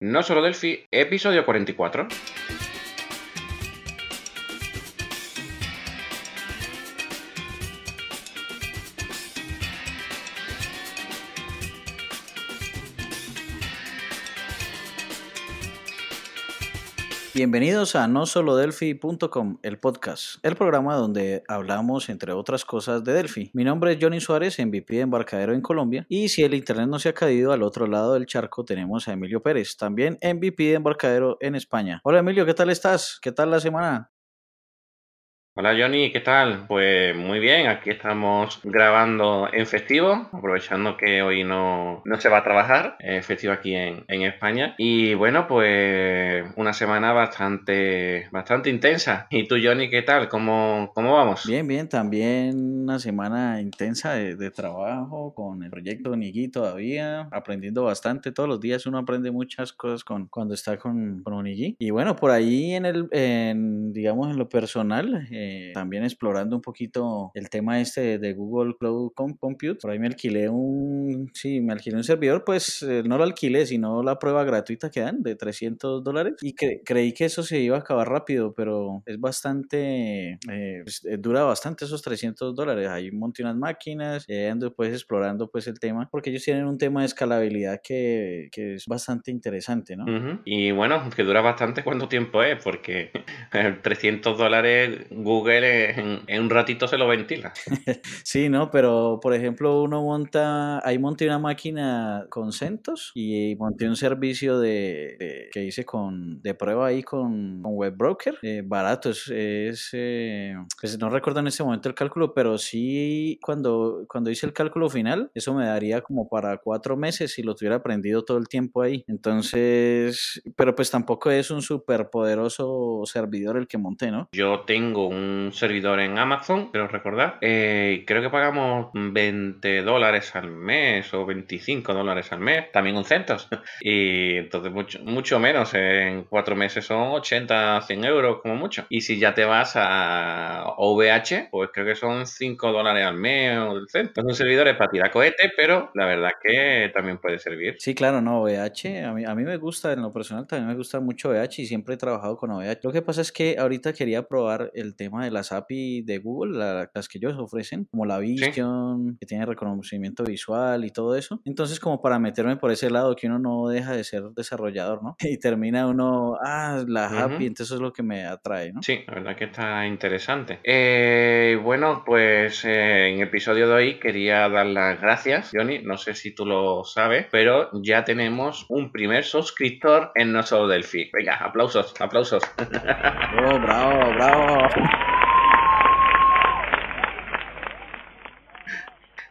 No solo Delphi, episodio 44. Bienvenidos a nosolodelphi.com, el podcast, el programa donde hablamos, entre otras cosas, de Delphi. Mi nombre es Johnny Suárez, MVP de embarcadero en Colombia, y si el internet no se ha caído, al otro lado del charco tenemos a Emilio Pérez, también MVP de embarcadero en España. Hola Emilio, ¿qué tal estás? ¿Qué tal la semana? Hola Johnny, ¿qué tal? Pues muy bien, aquí estamos grabando en festivo, aprovechando que hoy no, no se va a trabajar, es festivo aquí en, en, España. Y bueno, pues una semana bastante, bastante intensa. ¿Y tú Johnny, qué tal? ¿Cómo, cómo vamos? Bien, bien, también una semana intensa de, de trabajo con el proyecto Onigui todavía, aprendiendo bastante. Todos los días uno aprende muchas cosas con, cuando está con, con Onigui. Y bueno, por ahí en el, en, digamos, en lo personal, eh, también explorando un poquito el tema este de Google Cloud Compute. Por ahí me alquilé un, sí, me alquilé un servidor, pues eh, no lo alquilé, sino la prueba gratuita que dan de 300 dólares. Y creí que eso se iba a acabar rápido, pero es bastante, eh, pues, eh, dura bastante esos 300 dólares. Hay un montón de máquinas, eh, ando pues explorando pues el tema, porque ellos tienen un tema de escalabilidad que, que es bastante interesante, ¿no? Uh -huh. Y bueno, que dura bastante, ¿cuánto tiempo es? Porque 300 dólares Google Google en, en, un ratito se lo ventila. sí, ¿no? Pero, por ejemplo, uno monta, ahí monté una máquina con CentOS y monté un servicio de, de que hice con, de prueba ahí con, con WebBroker, eh, barato, es, es eh, pues no recuerdo en ese momento el cálculo, pero sí cuando, cuando hice el cálculo final, eso me daría como para cuatro meses si lo tuviera aprendido todo el tiempo ahí. Entonces, pero pues tampoco es un súper poderoso servidor el que monté, ¿no? Yo tengo un un servidor en Amazon, creo recordar. Eh, creo que pagamos 20 dólares al mes o 25 dólares al mes, también un centos. Y entonces mucho, mucho menos, en cuatro meses son 80, 100 euros como mucho. Y si ya te vas a OVH, pues creo que son 5 dólares al mes o del centro. Son servidores para tirar cohetes, pero la verdad que también puede servir. Sí, claro, no, OVH, a mí, a mí me gusta, en lo personal también me gusta mucho OVH y siempre he trabajado con OVH. Lo que pasa es que ahorita quería probar el tema de las API de Google, la, las que ellos ofrecen, como la Vision, sí. que tiene reconocimiento visual y todo eso. Entonces, como para meterme por ese lado, que uno no deja de ser desarrollador, ¿no? Y termina uno, ah, la uh -huh. API, entonces eso es lo que me atrae, ¿no? Sí, la verdad que está interesante. Eh, bueno, pues eh, en el episodio de hoy quería dar las gracias, Johnny, no sé si tú lo sabes, pero ya tenemos un primer suscriptor en No Solo Delphi. Venga, aplausos, aplausos. Oh, bravo, bravo.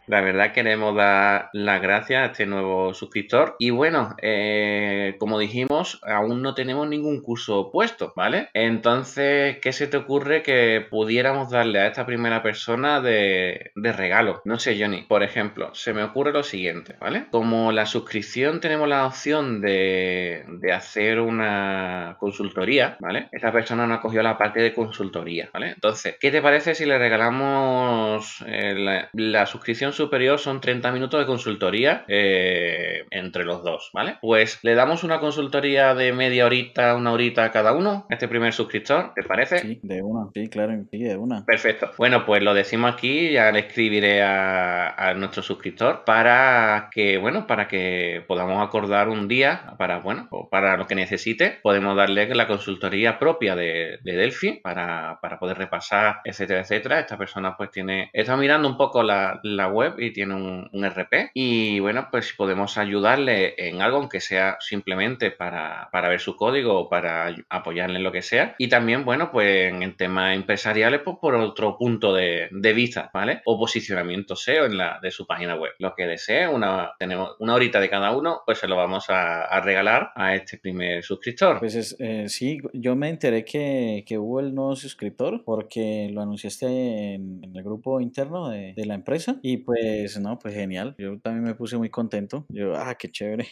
La verdad queremos dar las gracias a este nuevo suscriptor. Y bueno, eh, como dijimos, aún no tenemos ningún curso puesto, ¿vale? Entonces, ¿qué se te ocurre que pudiéramos darle a esta primera persona de, de regalo? No sé, Johnny. Por ejemplo, se me ocurre lo siguiente, ¿vale? Como la suscripción tenemos la opción de, de hacer una consultoría, ¿vale? Esta persona nos cogió la parte de consultoría, ¿vale? Entonces, ¿qué te parece si le regalamos eh, la suscripción superior son 30 minutos de consultoría eh, entre los dos, ¿vale? Pues le damos una consultoría de media horita, una horita a cada uno, este primer suscriptor, ¿te parece? Sí, de una, sí, claro, sí, de una. Perfecto. Bueno, pues lo decimos aquí, ya le escribiré a, a nuestro suscriptor para que, bueno, para que podamos acordar un día para, bueno, para lo que necesite, podemos darle la consultoría propia de, de Delphi para, para poder repasar, etcétera, etcétera. Esta persona pues tiene, está mirando un poco la, la web y tiene un, un, RP. Y bueno, pues podemos ayudarle en algo, aunque sea simplemente para, para, ver su código o para apoyarle en lo que sea. Y también, bueno, pues en temas empresariales, pues por otro punto de, de vista, ¿vale? O posicionamiento SEO en la, de su página web. Lo que desee, una, tenemos una horita de cada uno, pues se lo vamos a, regalar a este primer suscriptor. Pues es, eh, sí, yo me enteré que, que hubo el nuevo suscriptor porque lo anunciaste en, en el grupo interno de, de la empresa y pues pues no, pues genial. Yo también me puse muy contento. Yo, ah, qué chévere.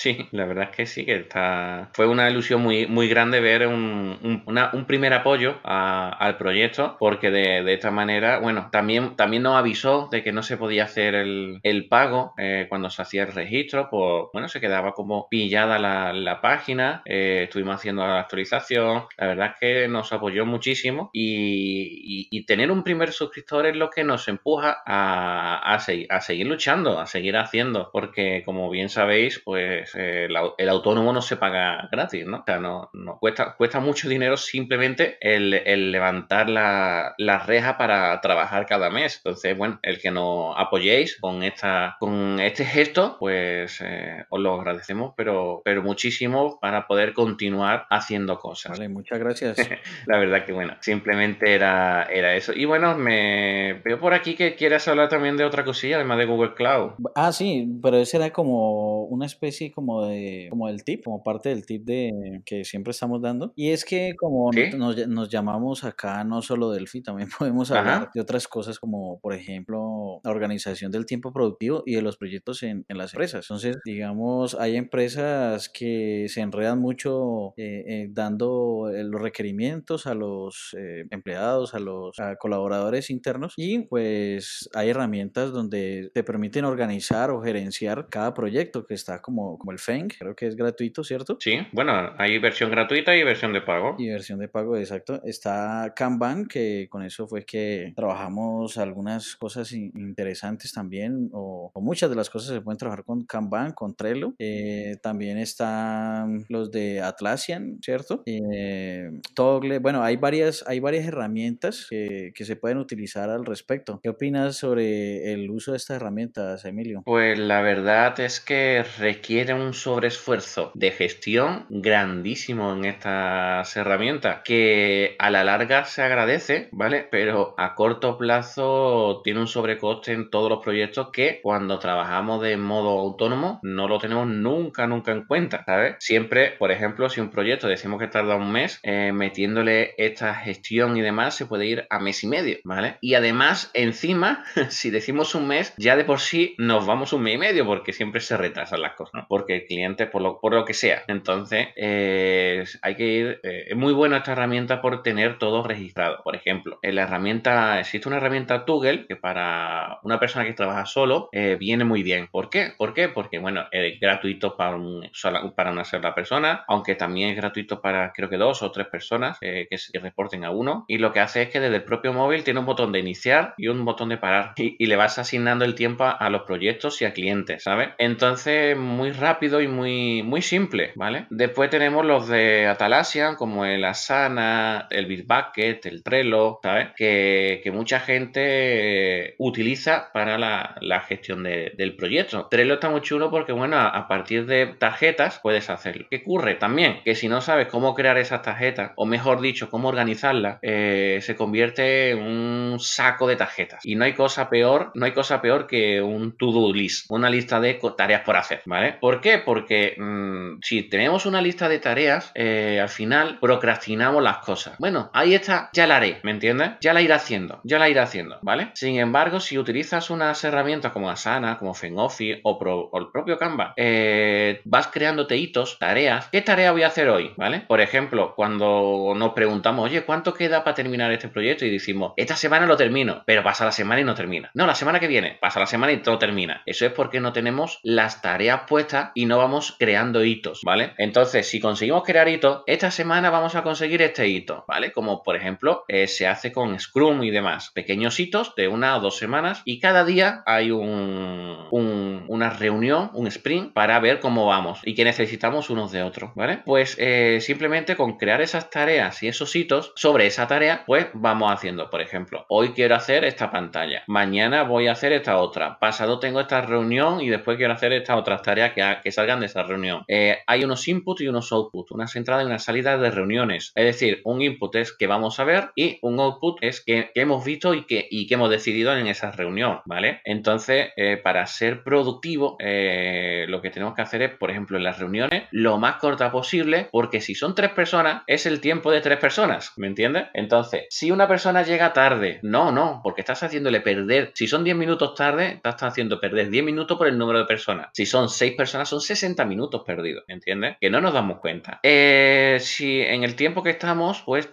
Sí, la verdad es que sí, que está. Fue una ilusión muy, muy grande ver un, un, primer apoyo al proyecto, porque de, esta manera, bueno, también, también nos avisó de que no se podía hacer el, pago eh, cuando se hacía el registro, pues bueno, se quedaba como pillada la, página, eh, estuvimos haciendo la actualización, la verdad es que nos apoyó muchísimo y, tener un primer suscriptor es lo que nos empuja a, a, seguir, a seguir luchando, a seguir haciendo, porque como bien sabéis, pues eh, el, autónomo no se paga gratis, ¿no? O sea, no, no cuesta, cuesta mucho dinero simplemente el, levantar la, reja para trabajar cada mes. Entonces, bueno, el que nos apoyéis con esta, con este gesto, pues eh, os lo agradecemos, pero, pero muchísimo para poder continuar haciendo cosas. Vale, muchas gracias. la verdad que bueno, simplemente era, era eso. Y bueno, me veo por aquí que quieras hablar también de otra cosilla, además de Google Cloud. Ah, sí, pero ese era como una especie como de, como del tip, como parte del tip de que siempre estamos dando. Y es que como nos, nos, llamamos acá no solo Delphi, también podemos hablar de otras cosas como, por ejemplo, la organización del tiempo productivo y de los proyectos en, en las empresas. Entonces, digamos, hay empresas que se enredan mucho eh, eh, dando eh, los requerimientos a los empleados, a los colaboradores internos y pues hay herramientas donde te permiten organizar o gerenciar cada proyecto que está como, como el FENG, creo que es gratuito, ¿cierto? Sí, bueno, hay versión gratuita y versión de pago. Y versión de pago, exacto. Está Kanban, que con eso fue que trabajamos algunas cosas interesantes también, o, muchas de las cosas se pueden trabajar con Kanban, con Trello. Eh, también están los de Atlassian, ¿cierto? Eh, Togle, bueno, hay varias, hay varias herramientas que, que se pueden utilizar al respecto. ¿Qué opinas sobre el uso de estas herramientas, Emilio? Pues la verdad es que requiere un sobreesfuerzo de gestión grandísimo en estas herramientas que a la larga se agradece, ¿vale? Pero a corto plazo tiene un sobrecoste en todos los proyectos que cuando trabajamos de modo autónomo no lo tenemos nunca, nunca en cuenta, ¿sabes? Siempre, por ejemplo, si un proyecto decimos que tarda un mes, eh, metiéndole esta gestión y demás se puede ir a mes y medio, ¿vale? Y además, encima, si decimos un mes, ya de por sí nos vamos un mes y medio porque siempre se retrasan las cosas. Porque el cliente, por lo, por lo que sea. Entonces, eh, hay que ir. Eh, es muy buena esta herramienta por tener todo registrado. Por ejemplo, en la herramienta, existe una herramienta Toggle que para una persona que trabaja solo eh, viene muy bien. ¿Por qué? ¿Por qué? Porque, bueno, es gratuito para, un, para una sola persona, aunque también es gratuito para creo que dos o tres personas que se reporten a uno. Y lo que hace es que desde el propio móvil tiene un botón de iniciar y un botón de parar. Y, le vas asignando el tiempo a, a los proyectos y a clientes, ¿sabes? Entonces, muy rápido y muy, muy simple, ¿vale? Después tenemos los de Atalassian, como el Asana, el Bitbucket, el Trello, ¿sabes? Que, mucha gente utiliza para la, gestión del proyecto. Trello está muy chulo porque, bueno, a, partir de tarjetas puedes hacerlo. ¿Qué ocurre? También que si no sabes cómo crear esas tarjetas, o mejor dicho, cómo organizarlas, eh, se convierte en un saco de tarjetas. Y no hay cosa peor, no hay cosa peor que un to-do list, una lista de tareas por hacer, ¿vale? ¿Por qué? Porque mm, si tenemos una lista de tareas, eh, al final procrastinamos las cosas. Bueno, ahí está, ya la haré, ¿me entiendes? Ya la iré haciendo, ya la iré haciendo, ¿vale? Sin embargo, si utilizas unas herramientas como Asana, como FenOffice o, el propio Canva, eh, vas creándote hitos, tareas. ¿Qué tarea voy a hacer hoy? ¿Vale? Por ejemplo, cuando nos preguntamos, oye, ¿cuánto queda para terminar este proyecto? Y decimos, esta semana lo termino, pero pasa la semana y no termina. No, la semana que viene, pasa la semana y todo termina. Eso es porque no tenemos las tareas puestas y no vamos creando hitos, ¿vale? Entonces, si conseguimos crear hitos, esta semana vamos a conseguir este hito, ¿vale? Como por ejemplo eh, se hace con Scrum y demás. Pequeños hitos de una o dos semanas y cada día hay un, una reunión, un sprint para ver cómo vamos y qué necesitamos unos de otros, ¿vale? Pues eh, simplemente con crear esas tareas y esos hitos sobre esa tarea, pues vamos haciendo, por ejemplo, hoy quiero hacer esta pantalla, mañana voy a hacer esta otra, pasado tengo esta reunión y después quiero hacer estas otras tareas que, que salgan de esa reunión. Eh, hay unos inputs y unos outputs, unas entradas y unas salidas de reuniones. Es decir, un input es que vamos a ver y un output es que, hemos visto y que, y que hemos decidido en esa reunión, ¿vale? Entonces, eh, para ser productivo, eh, lo que tenemos que hacer es, por ejemplo, en las reuniones, lo más corta posible, porque si son tres personas, es el tiempo de tres personas, ¿me entiendes? Entonces, si una persona llega tarde, no, no, porque estás haciéndole perder, si son 10 minutos tarde, estás haciendo perder 10 minutos por el número de personas. Si son 6 personas, son 60 minutos perdidos, ¿entiendes? Que no nos damos cuenta. Eh, si en el tiempo que estamos, pues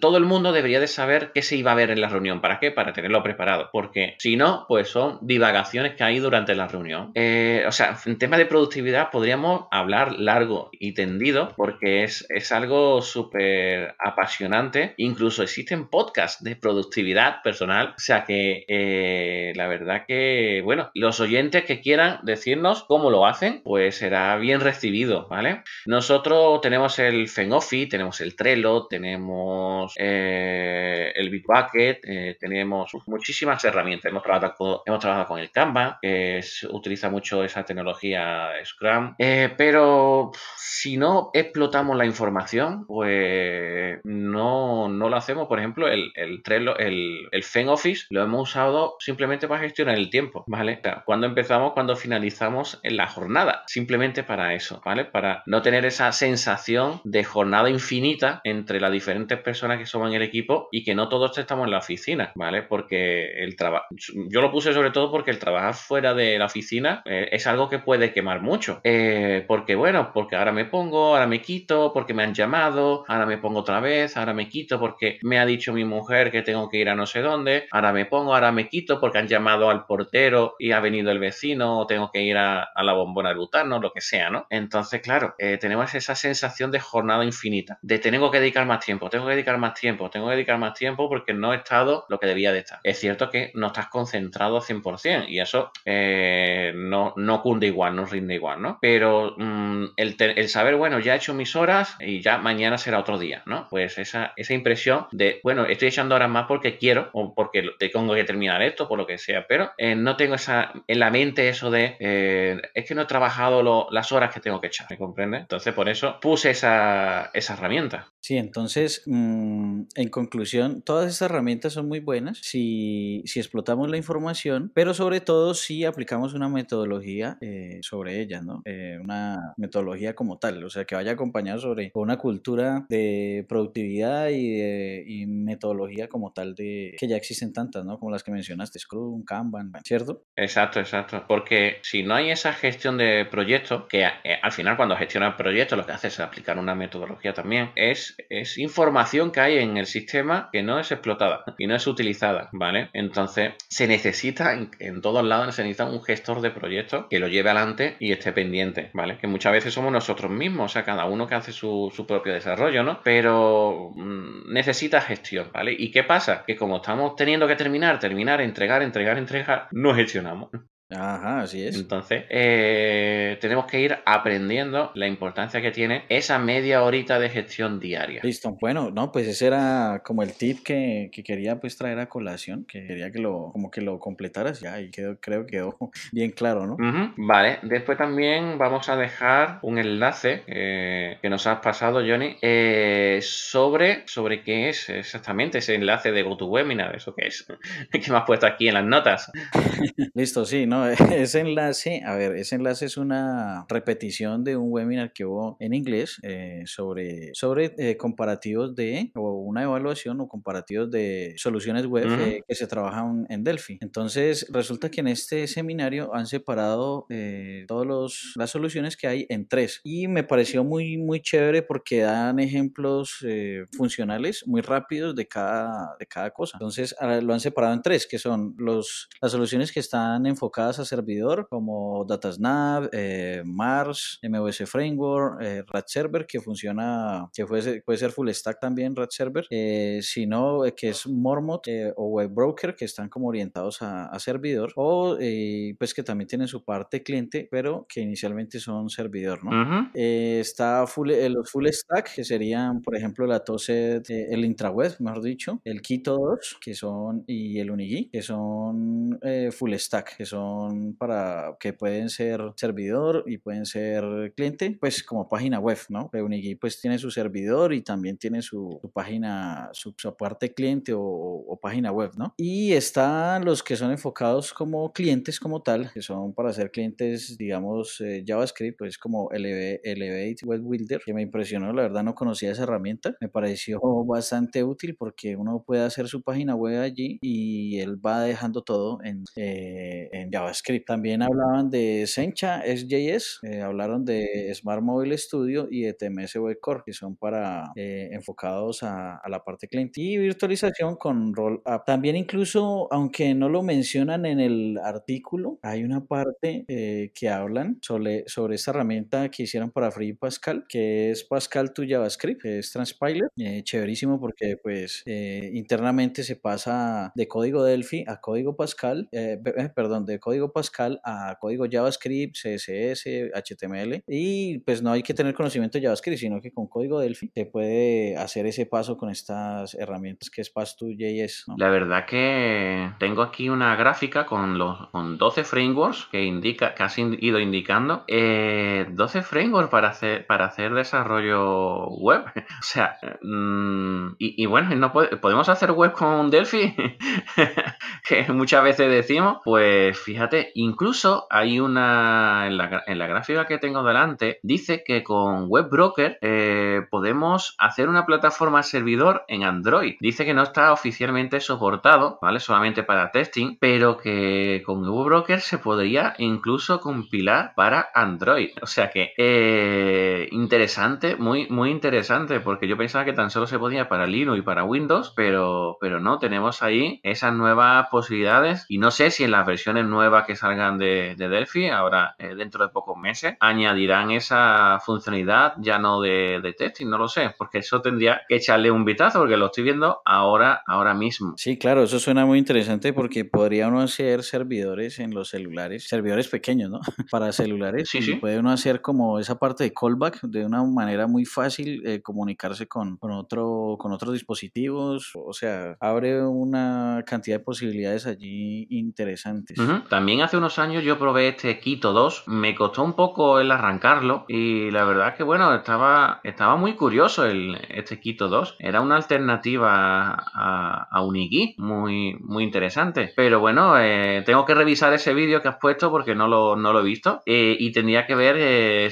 todo el mundo debería de saber qué se iba a ver en la reunión. ¿Para qué? Para tenerlo preparado. Porque si no, pues son divagaciones que hay durante la reunión. Eh, o sea, en tema de productividad podríamos hablar largo y tendido porque es, es algo súper apasionante. Incluso existen podcasts de productividad personal. O sea que eh, la verdad que, bueno, los oyentes que quieran decirnos cómo lo hacen, pues será bien recibido, ¿vale? Nosotros tenemos el Fenofi, tenemos el Trello, tenemos eh, el Bitbucket, eh, tenemos muchísimas herramientas. Hemos trabajado con, hemos trabajado con el Canva, que utiliza mucho esa tecnología Scrum, pero si no explotamos la información, pues no, no lo hacemos. Por ejemplo, el, el Trello, el, el FenOffice lo hemos usado simplemente para gestionar el tiempo, ¿vale? cuando empezamos, cuando finalizamos en la jornada, simplemente para eso, ¿vale? Para no tener esa sensación de jornada infinita entre las diferentes personas que somos en el equipo y que no todos estamos en la oficina, ¿vale? Porque el trabajo, yo lo puse sobre todo porque el trabajar fuera de la oficina eh, es algo que puede quemar mucho, eh, porque bueno, porque ahora me pongo, ahora me quito, porque me han llamado, ahora me pongo otra vez, ahora me quito porque me ha dicho mi mujer que tengo que ir a no sé dónde, ahora me pongo, ahora me quito porque han llamado al portero y ha venido el vecino, o tengo que ir a, la bombona butano, lo que sea, ¿no? Entonces, claro, eh, tenemos esa sensación de jornada infinita, de tengo que dedicar más tiempo, tengo que dedicar más tiempo, tengo que dedicar más tiempo porque no he estado lo que debía de estar. Es cierto que no estás concentrado 100% y eso eh, no, no cunde igual, no rinde igual, ¿no? Pero mm, el, el, saber, bueno, ya he hecho mis horas y ya mañana será otro día, ¿no? Pues esa, esa impresión de, bueno, estoy echando horas más porque quiero o porque tengo que terminar esto, por lo que sea, pero eh, no tengo esa en la mente eso de es que no he trabajado las horas que tengo que echar, ¿me comprende? Entonces por eso puse esa, esa herramienta. Sí, entonces, mm, en conclusión, todas estas herramientas son muy buenas si, si, explotamos la información, pero sobre todo si aplicamos una metodología eh, sobre ellas, ¿no? una metodología como tal, o sea, que vaya acompañado sobre una cultura de productividad y, de, y metodología como tal de que ya existen tantas, ¿no? Como las que mencionaste, Scrum, Kanban, ¿cierto? Exacto, exacto. Porque si no hay esa gestión de proyectos, que eh, al final cuando gestionas proyectos lo que haces es aplicar una metodología también, es, es información que hay en el sistema que no es explotada y no es utilizada, ¿vale? Entonces se necesita, en, todos lados se necesita un gestor de proyectos que lo lleve adelante y esté pendiente, ¿vale? Que muchas veces somos nosotros mismos, o sea, cada uno que hace su, su propio desarrollo, ¿no? Pero mm, necesita gestión, ¿vale? ¿Y qué pasa? Que como estamos teniendo que terminar, terminar, entregar, entregar, entregar, no gestionamos. Ajá, así es. Entonces, eh, tenemos que ir aprendiendo la importancia que tiene esa media horita de gestión diaria. Listo. Bueno, no, pues ese era como el tip que, quería pues traer a colación, que quería que lo, como que lo completaras ya y quedó, creo que quedó bien claro, ¿no? Vale. Después también vamos a dejar un enlace eh, que nos has pasado, Johnny, eh, sobre, sobre qué es exactamente ese enlace de GoToWebinar, eso que es, que me has puesto aquí en las notas. Listo, sí, no, ese enlace, a ver, ese enlace es una repetición de un webinar que hubo en inglés eh, sobre, sobre eh, comparativos de, o una evaluación o comparativos de soluciones web eh, que se trabajan en Delphi. Entonces, resulta que en este seminario han separado todas las soluciones que hay en tres y me pareció muy, muy chévere porque dan ejemplos funcionales muy rápidos de cada, de cada cosa. Entonces, lo han separado en tres, que son los, las soluciones que están enfocadas a servidor como Datasnab, eh, Mars, MOS Framework, eh, Rat Server que funciona, que puede ser, full stack también Rat Server, eh, sino que es Mormot o Web Broker que están como orientados a, servidor. O pues que también tienen su parte cliente pero que inicialmente son servidor, ¿no? está full, los full stack que serían por ejemplo la TOSET, el intraweb, mejor dicho, el Kito 2 que son y el Unigui que son full stack, que son para que pueden ser servidor y pueden ser cliente, pues como página web, ¿no? Unigui pues tiene su servidor y también tiene su, página, su, parte cliente o, página web, ¿no? Y están los que son enfocados como clientes como tal, que son para ser clientes, digamos, eh, JavaScript, pues como Elevate Web Builder, que me impresionó, la verdad no conocía esa herramienta, me pareció bastante útil porque uno puede hacer su página web allí y él va dejando todo en, eh, en JavaScript JavaScript. También hablaban de Sencha, SJS, eh, hablaron de Smart Mobile Studio y de TMS Web Core, que son para eh, enfocados a, la parte cliente. Y virtualización con Rollup. También incluso, aunque no lo mencionan en el artículo, hay una parte que hablan sobre, sobre esta herramienta que hicieron para Free Pascal, que es Pascal to JavaScript, es Transpiler. chéverísimo porque pues internamente se pasa de código Delphi a código Pascal, eh, eh, perdón, de código Pascal a código JavaScript, CSS, HTML y pues no hay que tener conocimiento de JavaScript, sino que con código Delphi se puede hacer ese paso con estas herramientas que es Pass2JS. La verdad que tengo aquí una gráfica con los con 12 frameworks que indica, que has ido indicando, 12 eh, frameworks para hacer para hacer desarrollo web. o sea, mm, y, bueno, no podemos hacer web con Delphi. que muchas veces decimos, pues fíjate, incluso hay una, en la, gráfica que tengo delante, dice que con WebBroker eh, podemos hacer una plataforma servidor en Android. Dice que no está oficialmente soportado, ¿vale? Solamente para testing, pero que con WebBroker se podría incluso compilar para Android. O sea que eh, interesante, muy, muy interesante, porque yo pensaba que tan solo se podía para Linux y para Windows, pero, pero no, tenemos ahí esas nuevas posibilidades y no sé si en las versiones nuevas que salgan de, Delphi, ahora eh, dentro de pocos meses, añadirán esa funcionalidad ya no de, testing, no lo sé, porque eso tendría que echarle un vistazo porque lo estoy viendo ahora, ahora mismo. Sí, claro, eso suena muy interesante porque podría uno hacer servidores en los celulares, servidores pequeños, ¿no? Para celulares. Sí, sí. Puede uno hacer como esa parte de callback de una manera muy fácil, eh, comunicarse con, con, otro, con otros dispositivos, o sea, abre una cantidad de posibilidades allí interesantes. También hace unos años yo probé este Quito 2, me costó un poco el arrancarlo y la verdad que bueno, estaba, estaba muy curioso el, este Quito 2, era una alternativa a, a Unigui, muy, muy interesante, pero bueno, eh, tengo que revisar ese vídeo que has puesto porque no lo, no lo he visto. Eh, y tendría que ver eh,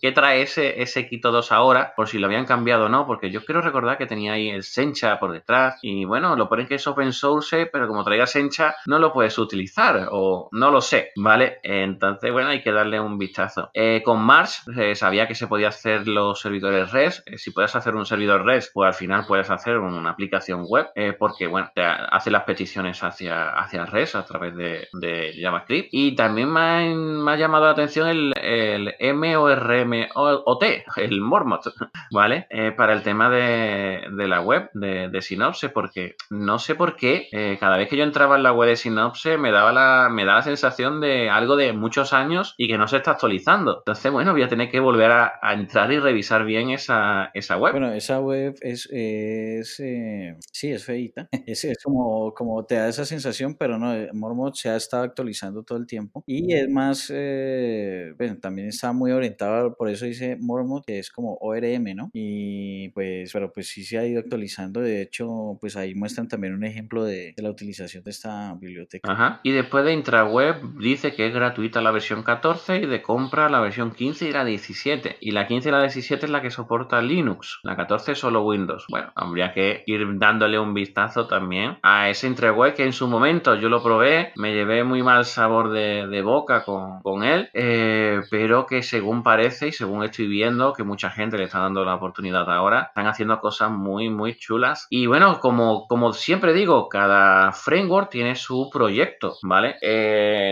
qué trae ese, ese Quito 2 ahora, por si lo habían cambiado o no, porque yo quiero recordar que tenía ahí el Sencha por detrás. Y bueno, lo ponen que es open source, pero como traiga Sencha no lo puedes utilizar. O no lo sé, ¿vale? Entonces, bueno, hay que darle un vistazo. Eh, con Mars eh, sabía que se podía hacer los servidores REST. Eh, si puedes hacer un servidor REST, pues al final puedes hacer una aplicación web porque, bueno, te hace las peticiones hacia, hacia REST a través de, JavaScript. Y también me ha, llamado la atención el, el MORMOT, el Mormot, ¿vale? para el tema de, la web de, de porque no sé por qué cada vez que yo entraba en la web de Synopse me daba la, me da la sensación de algo de muchos años y que no se está actualizando. Entonces, bueno, voy a tener que volver a, entrar y revisar bien esa, esa web. Bueno, esa web es, es eh, sí, es feita. Es, es, como, como te da esa sensación, pero no, Mormot se ha estado actualizando todo el tiempo y es más, eh, bueno, también está muy orientado, por eso dice Mormot, que es como ORM, ¿no? Y pues, pero pues sí se ha ido actualizando. De hecho, pues ahí muestran también un ejemplo de, de la utilización de esta biblioteca. Ajá. Y después de intraweb dice que es gratuita la versión 14 y de compra la versión 15 y la 17. Y la 15 y la 17 es la que soporta Linux. La 14 solo Windows. Bueno, habría que ir dándole un vistazo también a ese intraweb que en su momento yo lo probé, me llevé muy mal sabor de, boca con, él, eh, pero que según parece y según estoy viendo que mucha gente le está dando la oportunidad ahora, están haciendo cosas muy, muy chulas. Y bueno, como, como siempre digo, cada framework tiene su proyecto, ¿vale?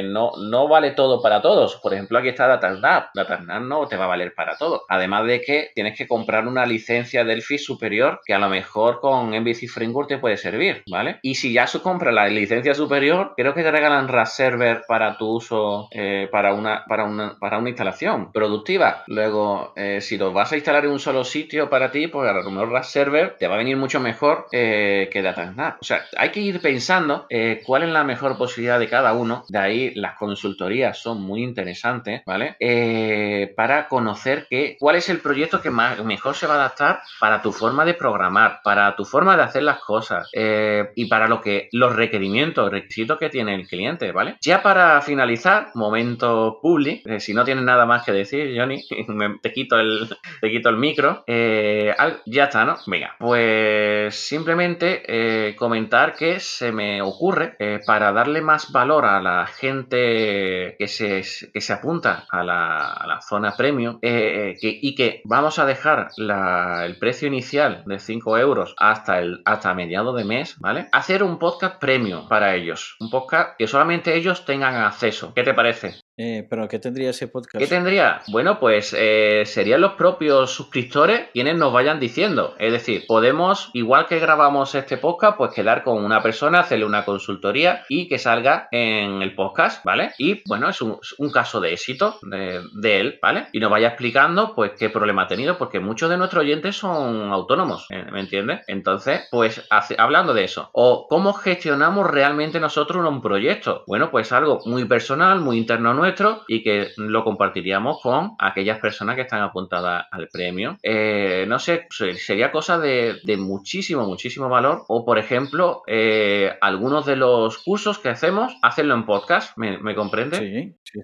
No, no vale todo para todos. Por ejemplo, aquí está DataSnap. DataSnap no te va a valer para todo. Además de que tienes que comprar una licencia Delphi superior que a lo mejor con MVC Framework te puede servir, ¿vale? Y si ya compras la licencia superior, creo que te regalan RAS Server para tu uso, eh, para, una, para, una, para una instalación productiva. Luego, eh, si lo vas a instalar en un solo sitio para ti, pues a lo mejor RAS Server te va a venir mucho mejor que DataSnap. O sea, hay que ir pensando cuál es la mejor posibilidad de cada uno. De ahí las consultorías son muy interesantes, ¿vale? Eh, para conocer que, cuál es el proyecto que más, mejor se va a adaptar para tu forma de programar, para tu forma de hacer las cosas eh, y para lo que los requerimientos, requisitos que tiene el cliente, ¿vale? Ya para finalizar, momento public, eh, si no tienes nada más que decir, Johnny, te quito el, te quito el micro. ya está, ¿no? Venga, pues simplemente comentar que se me ocurre para darle más valor a la gente que se, que se apunta a la, zona premium eh, eh, y que vamos a dejar el precio inicial de 5 euros hasta, el, hasta mediados de mes, ¿vale? Hacer un podcast premium para ellos. Un podcast que solamente ellos tengan acceso. ¿Qué te parece? Eh, ¿Pero qué tendría ese podcast? ¿Qué tendría? Bueno, pues eh, serían los propios suscriptores quienes nos vayan diciendo. Es decir, podemos, igual que grabamos este podcast, pues quedar con una persona, hacerle una consultoría y que salga en el podcast, ¿vale? Y bueno, es un, caso de éxito de, él, ¿vale? Y nos vaya explicando, pues, qué problema ha tenido, porque muchos de nuestros oyentes son autónomos, ¿eh? ¿me entiendes? Entonces, pues, hablando de eso, o cómo gestionamos realmente nosotros un proyecto. Bueno, pues algo muy personal, muy interno nuestro y que lo compartiríamos con aquellas personas que están apuntadas al premio. Eh, no sé, sería cosa de, muchísimo, muchísimo valor. O, por ejemplo, eh, algunos de los cursos que hacemos, hacerlo en podcast, ¿me, me comprende? Sí, sí.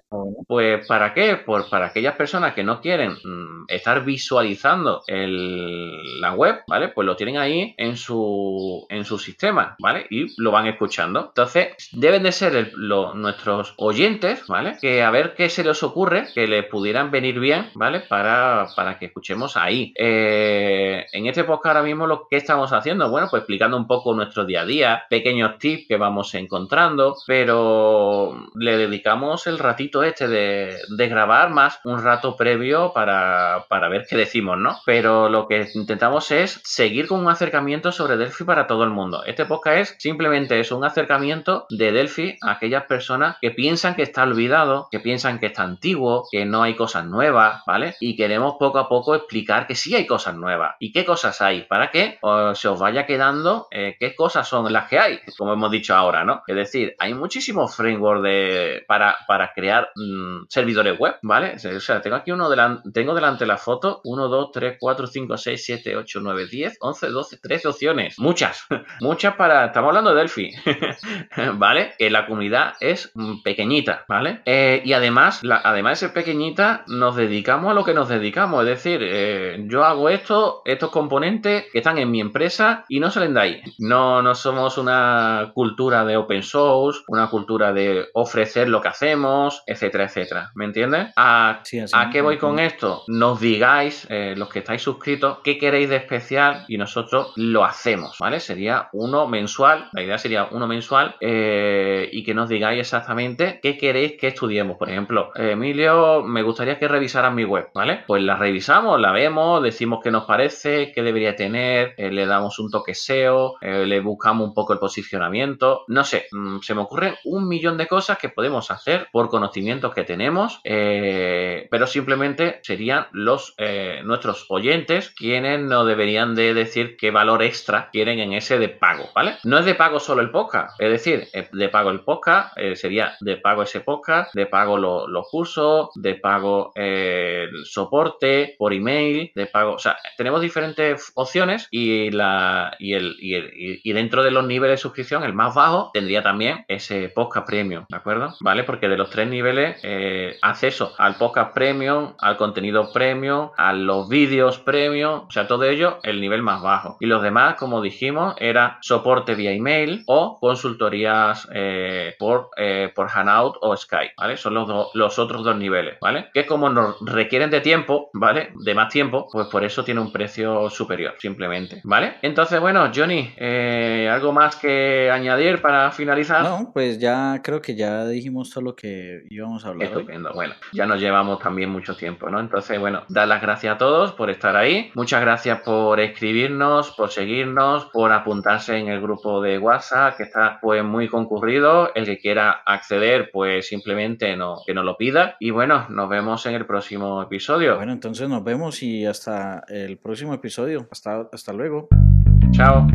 Pues, ¿para qué? Pues para aquellas personas que no quieren mm, estar visualizando el, la web, ¿vale? Pues lo tienen ahí en su, en su sistema, ¿vale? Y lo van escuchando. Entonces, deben de ser nuestros oyentes, ¿vale? Que a ver qué se les ocurre que les pudieran venir bien, ¿vale? Para, para que escuchemos ahí. Eh, en este podcast ahora mismo lo que estamos haciendo, bueno, pues explicando un poco nuestro día a día, pequeños tips que vamos encontrando, pero le dedicamos el ratito este de, grabar más un rato previo para, para ver qué decimos, ¿no? Pero lo que intentamos es seguir con un acercamiento sobre Delphi para todo el mundo. Este podcast es simplemente es un acercamiento de Delphi a aquellas personas que piensan que está olvidado, que piensan que está antiguo, que no hay cosas nuevas, ¿vale? Y queremos poco a poco explicar que sí hay cosas nuevas. ¿Y qué cosas hay? Para que se os vaya quedando eh, qué cosas son las que hay, como hemos dicho ahora, ¿no? Es decir, hay muchísimos frameworks de, para, para crear mm, servidores web, ¿vale? O sea, tengo aquí uno delante, tengo delante la foto, 1, 2, 3, 4, 5, 6, 7, 8, 9, 10, 11, 12, 13 opciones. Muchas, muchas para, estamos hablando de Delphi, ¿vale? Que la comunidad es mm, pequeñita, ¿vale? Eh, y además, además de ser pequeñita, nos dedicamos a lo que nos dedicamos. Es decir, eh, yo hago esto, estos componentes que están en mi empresa y no salen de ahí. No, no somos una cultura de open source, una cultura de ofrecer lo que hacemos, etcétera, etcétera. ¿Me entiendes? ¿A, ¿a qué voy con esto? Nos digáis, eh, los que estáis suscritos, qué queréis de especial y nosotros lo hacemos, ¿vale? Sería uno mensual, la idea sería uno mensual y que nos digáis exactamente qué queréis que estudiemos por ejemplo, Emilio, me gustaría que revisaran mi web, ¿vale? Pues la revisamos, la vemos, decimos qué nos parece, qué debería tener, eh, le damos un toque SEO, eh, le buscamos un poco el posicionamiento, no sé, mm, se me ocurren un millón de cosas que podemos hacer por conocimientos que tenemos, eh, pero simplemente serían los nuestros oyentes quienes nos deberían de decir qué valor extra quieren en ese de pago, ¿vale? No es de pago solo el podcast, es decir, de pago el podcast, sería de pago ese podcast, de pago los cursos, de pago el soporte por email, de pago, o sea, tenemos diferentes opciones y la y el, y, dentro de los niveles de suscripción, el más bajo tendría también ese podcast premium, ¿de acuerdo? ¿Vale? Porque de los tres niveles, eh, acceso al podcast premium, al contenido premium, a los vídeos premium, o sea, todo ello el nivel más bajo. Y los demás, como dijimos, era soporte vía email o consultorías eh, por, eh, por Hanout o Skype, ¿vale? Son los, los otros dos niveles, ¿vale? Que como nos requieren de tiempo, ¿vale? De más tiempo, pues por eso tiene un precio superior, simplemente, ¿vale? Entonces, bueno, Johnny, eh, ¿algo más que añadir para finalizar? No, pues ya creo que ya dijimos todo lo que íbamos a hablar. Estupendo, bueno, ya nos llevamos también mucho tiempo, ¿no? Entonces, bueno, dar las gracias a todos por estar ahí. Muchas gracias por escribirnos, por seguirnos, por apuntarse en el grupo de WhatsApp, que está pues muy concurrido. El que quiera acceder, pues simplemente no, que nos lo pida. Y bueno, nos vemos en el próximo episodio. Bueno, entonces nos vemos y hasta el próximo episodio. Hasta, hasta luego. Chao.